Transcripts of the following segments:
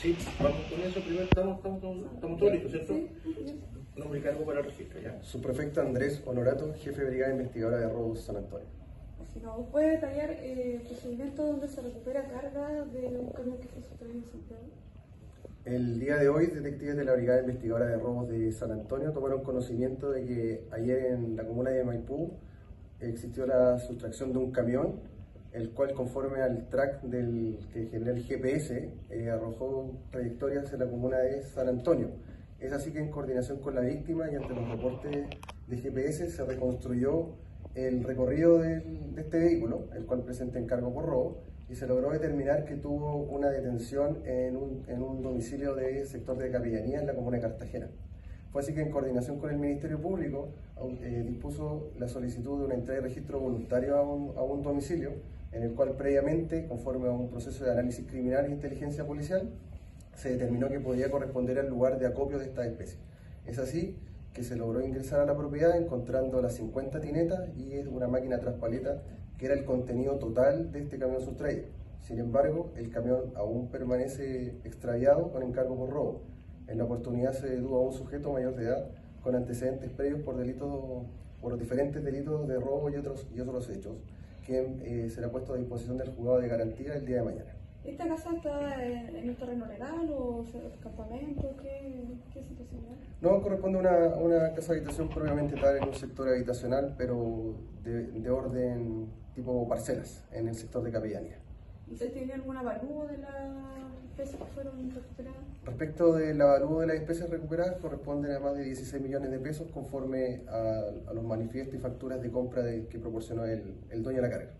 Sí, vamos con eso primero. Estamos, estamos, estamos todos listos, ¿cierto? Sí, Nombre y cargo para el registro, ¿ya? Subprefecto Andrés Honorato, jefe de brigada investigadora de robos San Antonio. Si nos puede detallar eh, el procedimiento donde se recupera carga de un camión que fue sustraído en Santiago. El día de hoy, detectives de la Brigada Investigadora de Robos de San Antonio tomaron conocimiento de que ayer en la comuna de Maipú existió la sustracción de un camión, el cual conforme al track del que genera el GPS eh, arrojó trayectorias en la comuna de San Antonio. Es así que en coordinación con la víctima y ante los reportes de GPS se reconstruyó el recorrido de este vehículo, el cual presenta encargo por robo, y se logró determinar que tuvo una detención en un, domicilio del sector de Capellanía en la comuna de Cartagena. Fue así que en coordinación con el Ministerio Público eh, dispuso la solicitud de una entrega de registro voluntario a un, a un domicilio, en el cual previamente, conforme a un proceso de análisis criminal e inteligencia policial, se determinó que podía corresponder al lugar de acopio de esta especie. Es así que se logró ingresar a la propiedad encontrando las 50 tinetas y una máquina traspaleta que era el contenido total de este camión sustraído. Sin embargo, el camión aún permanece extraviado con encargo por robo. En la oportunidad se detuvo a un sujeto mayor de edad con antecedentes previos por delitos, por diferentes delitos de robo y otros, y otros hechos, que eh, será puesto a disposición del juzgado de garantía el día de mañana. ¿Esta casa está en, en un terreno legal o campamento? ¿Qué, qué situación es? No corresponde a una, una casa habitación propiamente tal en un sector habitacional, pero de, de orden tipo parcelas en el sector de capellanía. ¿Y se tiene algún avalúo de las especies que fueron recuperadas? Respecto del avalúo de las especies recuperadas, corresponden a más de 16 millones de pesos conforme a, a los manifiestos y facturas de compra de- que proporcionó el, el dueño de la carga.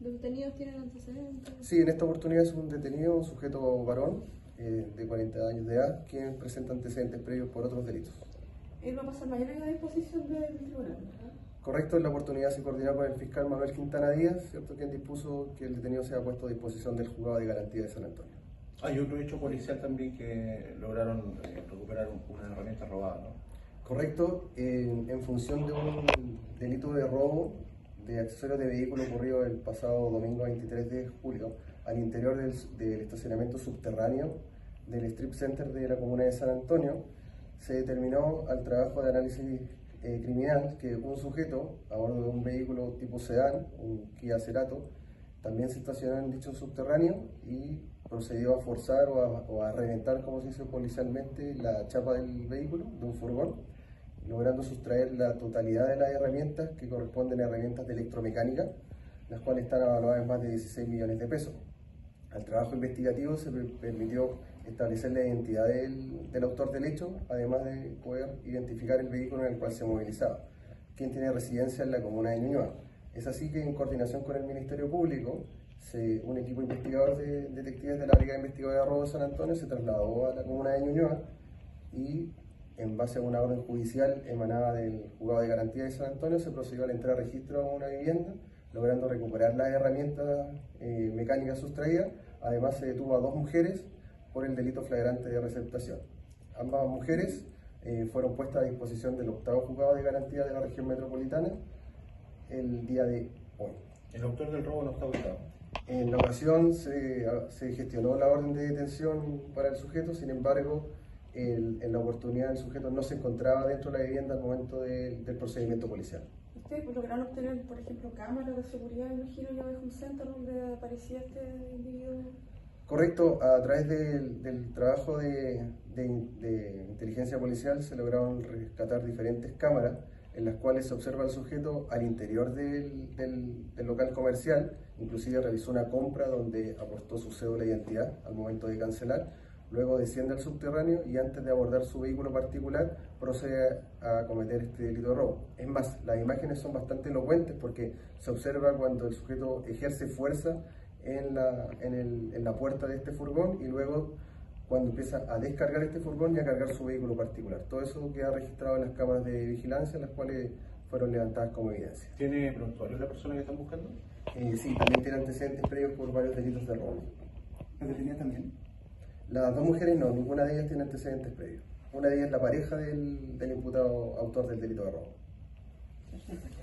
¿Los detenidos tienen antecedentes? Sí, en esta oportunidad es un detenido, un sujeto varón eh, de 40 años de edad, quien presenta antecedentes previos por otros delitos. Él va a pasar mañana a disposición del tribunal, ¿verdad? Correcto, en la oportunidad se coordinó con el fiscal Manuel Quintana Díaz, ¿cierto? quien dispuso que el detenido sea puesto a disposición del juzgado de garantía de San Antonio. Hay otro hecho policial también que lograron eh, recuperar un- una herramienta robada, ¿no? Correcto, en, en función de un delito de robo de accesorios de vehículo ocurrido el pasado domingo 23 de julio al interior del, del estacionamiento subterráneo del Strip Center de la comuna de San Antonio, se determinó al trabajo de análisis eh, criminal que un sujeto a bordo de un vehículo tipo sedán, un Kia Cerato, también se estacionó en dicho subterráneo y procedió a forzar o a, reventar, como se dice policialmente, la chapa del vehículo, de un furgón, logrando sustraer la totalidad de las herramientas que corresponden a herramientas de electromecánica, las cuales están evaluadas en más de 16 millones de pesos. Al trabajo investigativo se per- permitió establecer la identidad del, del autor del hecho, además de poder identificar el vehículo en el cual se movilizaba, quien tiene residencia en la comuna de Ñuñoa. Es así que en coordinación con el Ministerio Público, un equipo investigador de detectives de la Brigada Investigadora de Robo de San Antonio se trasladó a la comuna de Ñuñoa y en base a una orden judicial emanada del juzgado de garantía de San Antonio se procedió a la entrada de registro a una vivienda, logrando recuperar las herramientas eh, mecánicas sustraídas. Además se detuvo a dos mujeres por el delito flagrante de receptación. Ambas mujeres eh, fueron puestas a disposición del octavo juzgado de garantía de la región metropolitana el día de hoy. El autor del robo no está ubicado. En la ocasión se, se gestionó la orden de detención para el sujeto, sin embargo, el- en la oportunidad el sujeto no se encontraba dentro de la vivienda al momento de- del procedimiento policial. ¿Ustedes lograron obtener, por ejemplo, cámaras de seguridad, imagino de un center donde aparecía este individuo? Correcto, a través del, del trabajo de, de- de inteligencia policial se lograron rescatar diferentes cámaras en las cuales se observa al sujeto al interior del, del- local comercial, inclusive realizó una compra donde aportó su cédula de identidad al momento de cancelar, luego desciende al subterráneo y antes de abordar su vehículo particular procede a cometer este delito de robo. Es más, las imágenes son bastante elocuentes porque se observa cuando el sujeto ejerce fuerza en la, en, el- en la puerta de este furgón y luego cuando empieza a descargar este furgón y a cargar su vehículo particular. Todo eso queda registrado en las cámaras de vigilancia, las cuales fueron levantadas como evidencia. ¿Tiene prontuario la persona que están buscando? Eh, sí, también tiene antecedentes previos por varios delitos de robo. ¿La detenida también? Las dos mujeres no, ninguna de ellas tiene antecedentes previos. Una de ellas es la pareja del, del imputado autor del delito de robo. Perfecto.